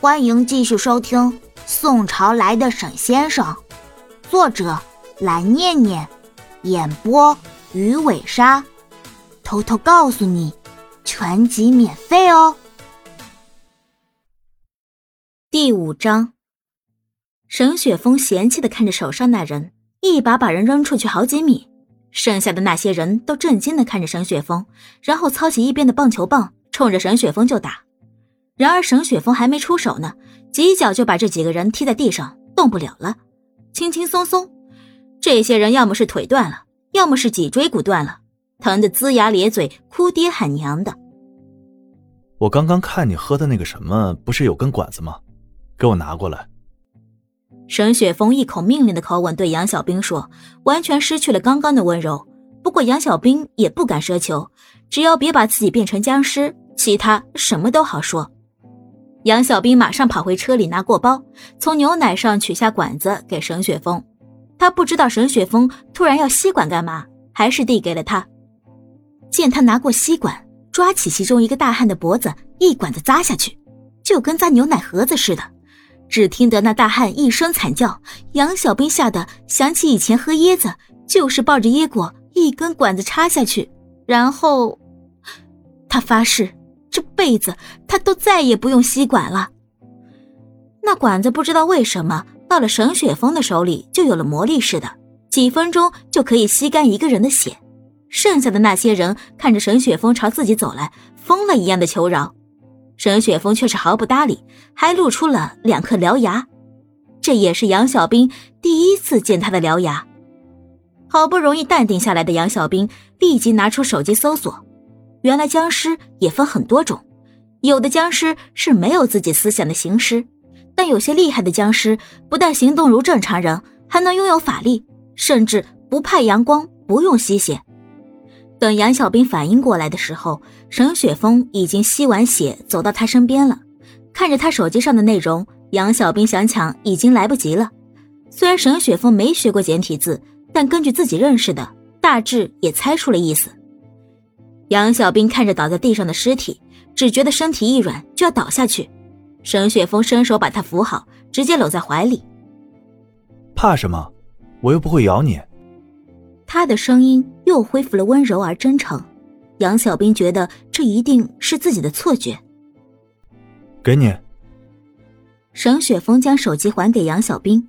欢迎继续收听《宋朝来的沈先生》，作者蓝念念，演播鱼尾鲨。偷偷告诉你，全集免费哦。第五章，沈雪峰嫌弃的看着手上那人，一把把人扔出去好几米。剩下的那些人都震惊的看着沈雪峰，然后操起一边的棒球棒，冲着沈雪峰就打。然而沈雪峰还没出手呢，几脚就把这几个人踢在地上，动不了了，轻轻松松。这些人要么是腿断了，要么是脊椎骨断了，疼得龇牙咧嘴、哭爹喊娘的。我刚刚看你喝的那个什么，不是有根管子吗？给我拿过来。沈雪峰一口命令的口吻对杨小兵说，完全失去了刚刚的温柔。不过杨小兵也不敢奢求，只要别把自己变成僵尸，其他什么都好说。杨小兵马上跑回车里拿过包，从牛奶上取下管子给沈雪峰。他不知道沈雪峰突然要吸管干嘛，还是递给了他。见他拿过吸管，抓起其中一个大汉的脖子，一管子扎下去，就跟扎牛奶盒子似的。只听得那大汉一声惨叫，杨小兵吓得想起以前喝椰子，就是抱着椰果一根管子插下去，然后他发誓。辈子他都再也不用吸管了。那管子不知道为什么到了沈雪峰的手里就有了魔力似的，几分钟就可以吸干一个人的血。剩下的那些人看着沈雪峰朝自己走来，疯了一样的求饶。沈雪峰却是毫不搭理，还露出了两颗獠牙。这也是杨小兵第一次见他的獠牙。好不容易淡定下来的杨小兵立即拿出手机搜索。原来僵尸也分很多种，有的僵尸是没有自己思想的行尸，但有些厉害的僵尸不但行动如正常人，还能拥有法力，甚至不怕阳光，不用吸血。等杨小兵反应过来的时候，沈雪峰已经吸完血走到他身边了。看着他手机上的内容，杨小兵想抢已经来不及了。虽然沈雪峰没学过简体字，但根据自己认识的，大致也猜出了意思。杨小兵看着倒在地上的尸体，只觉得身体一软就要倒下去。沈雪峰伸手把他扶好，直接搂在怀里。怕什么？我又不会咬你。他的声音又恢复了温柔而真诚。杨小兵觉得这一定是自己的错觉。给你。沈雪峰将手机还给杨小兵，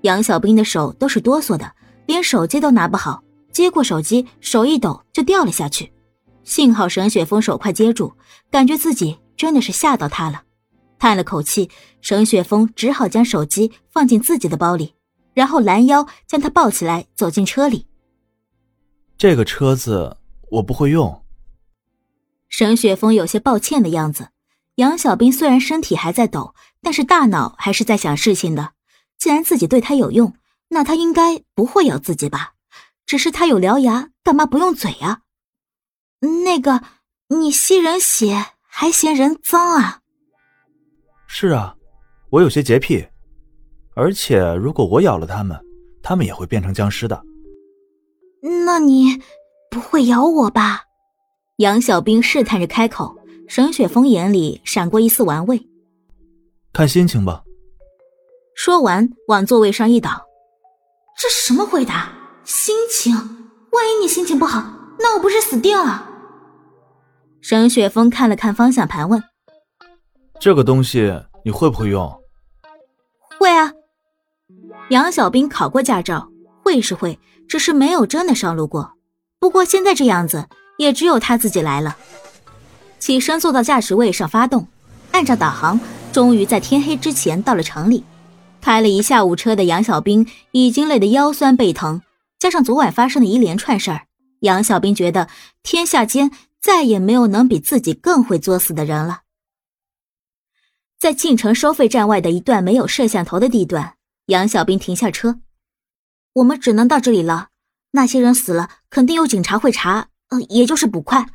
杨小兵的手都是哆嗦的，连手机都拿不好，接过手机，手一抖就掉了下去。幸好沈雪峰手快接住，感觉自己真的是吓到他了，叹了口气，沈雪峰只好将手机放进自己的包里，然后拦腰将他抱起来走进车里。这个车子我不会用。沈雪峰有些抱歉的样子。杨小兵虽然身体还在抖，但是大脑还是在想事情的。既然自己对他有用，那他应该不会咬自己吧？只是他有獠牙，干嘛不用嘴啊？那个，你吸人血还嫌人脏啊？是啊，我有些洁癖，而且如果我咬了他们，他们也会变成僵尸的。那你不会咬我吧？杨小兵试探着开口，沈雪峰眼里闪过一丝玩味。看心情吧。说完，往座位上一倒。这什么回答？心情？万一你心情不好，那我不是死定了？沈雪峰看了看方向盘，问：“这个东西你会不会用？”“会啊。”杨小兵考过驾照，会是会，只是没有真的上路过。不过现在这样子，也只有他自己来了。起身坐到驾驶位上，发动，按照导航，终于在天黑之前到了城里。开了一下午车的杨小兵已经累得腰酸背疼，加上昨晚发生的一连串事儿，杨小兵觉得天下间。再也没有能比自己更会作死的人了。在进城收费站外的一段没有摄像头的地段，杨小兵停下车，我们只能到这里了。那些人死了，肯定有警察会查，呃，也就是捕快。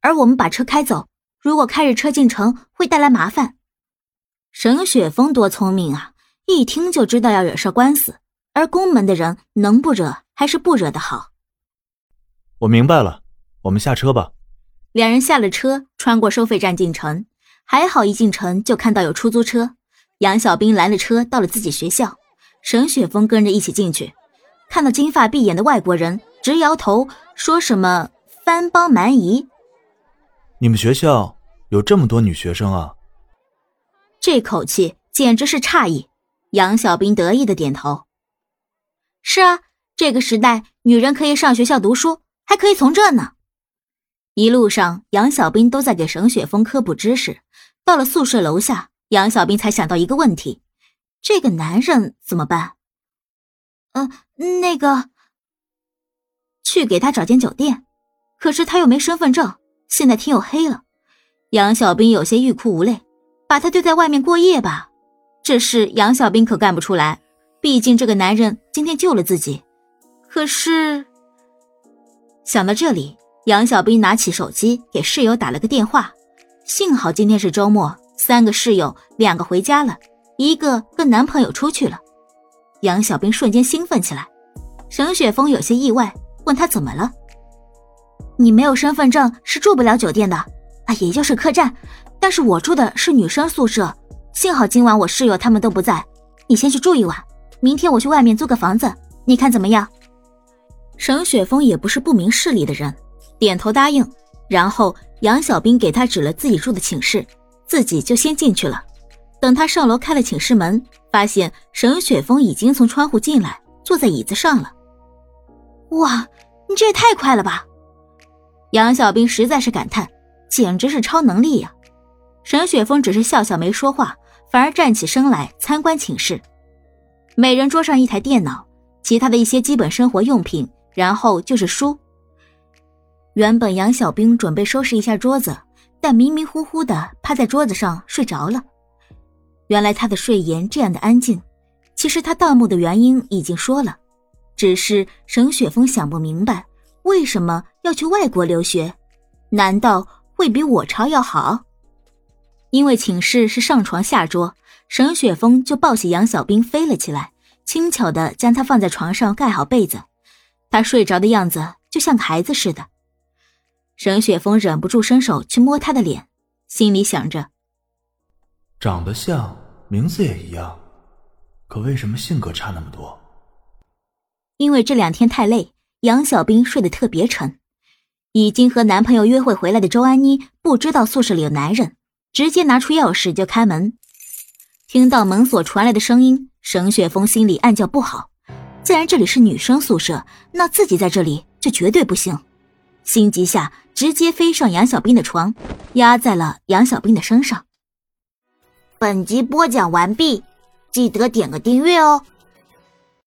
而我们把车开走，如果开着车进城会带来麻烦。沈雪峰多聪明啊，一听就知道要惹上官司。而宫门的人能不惹还是不惹的好。我明白了，我们下车吧。两人下了车，穿过收费站进城。还好，一进城就看到有出租车。杨小兵拦了车，到了自己学校。沈雪峰跟着一起进去，看到金发碧眼的外国人，直摇头，说什么“番邦蛮夷”。你们学校有这么多女学生啊？这口气简直是诧异。杨小兵得意的点头：“是啊，这个时代，女人可以上学校读书，还可以从这呢。”一路上，杨小兵都在给沈雪峰科普知识。到了宿舍楼下，杨小兵才想到一个问题：这个男人怎么办？嗯，那个，去给他找间酒店。可是他又没身份证，现在天又黑了。杨小兵有些欲哭无泪，把他丢在外面过夜吧。这事杨小兵可干不出来，毕竟这个男人今天救了自己。可是，想到这里，杨小兵拿起手机给室友打了个电话。幸好今天是周末，三个室友，两个回家了，一个跟男朋友出去了。杨小兵瞬间兴奋起来。沈雪峰有些意外，问他怎么了？你没有身份证是住不了酒店的，啊，也就是客栈。但是我住的是女生宿舍，幸好今晚我室友他们都不在，你先去住一晚，明天我去外面租个房子，你看怎么样？沈雪峰也不是不明事理的人，点头答应，然后。杨小兵给他指了自己住的寝室，自己就先进去了。等他上楼开了寝室门，发现沈雪峰已经从窗户进来，坐在椅子上了。哇，你这也太快了吧！杨小兵实在是感叹，简直是超能力呀。沈雪峰只是笑笑没说话，反而站起身来参观寝室。每人桌上一台电脑，其他的一些基本生活用品，然后就是书。原本杨小兵准备收拾一下桌子，但迷迷糊糊的趴在桌子上睡着了。原来他的睡颜这样的安静，其实他盗墓的原因已经说了，只是沈雪峰想不明白为什么要去外国留学，难道会比我朝要好？因为寝室是上床下桌，沈雪峰就抱起杨小兵飞了起来，轻巧的将他放在床上盖好被子，他睡着的样子就像个孩子似的。沈雪峰忍不住伸手去摸她的脸，心里想着：长得像，名字也一样，可为什么性格差那么多？因为这两天太累，杨小兵睡得特别沉。已经和男朋友约会回来的周安妮不知道宿舍里有男人，直接拿出钥匙就开门。听到门锁传来的声音，沈雪峰心里暗叫不好。既然这里是女生宿舍，那自己在这里就绝对不行。心急下。直接飞上杨小兵的床，压在了杨小兵的身上。本集播讲完毕，记得点个订阅哦。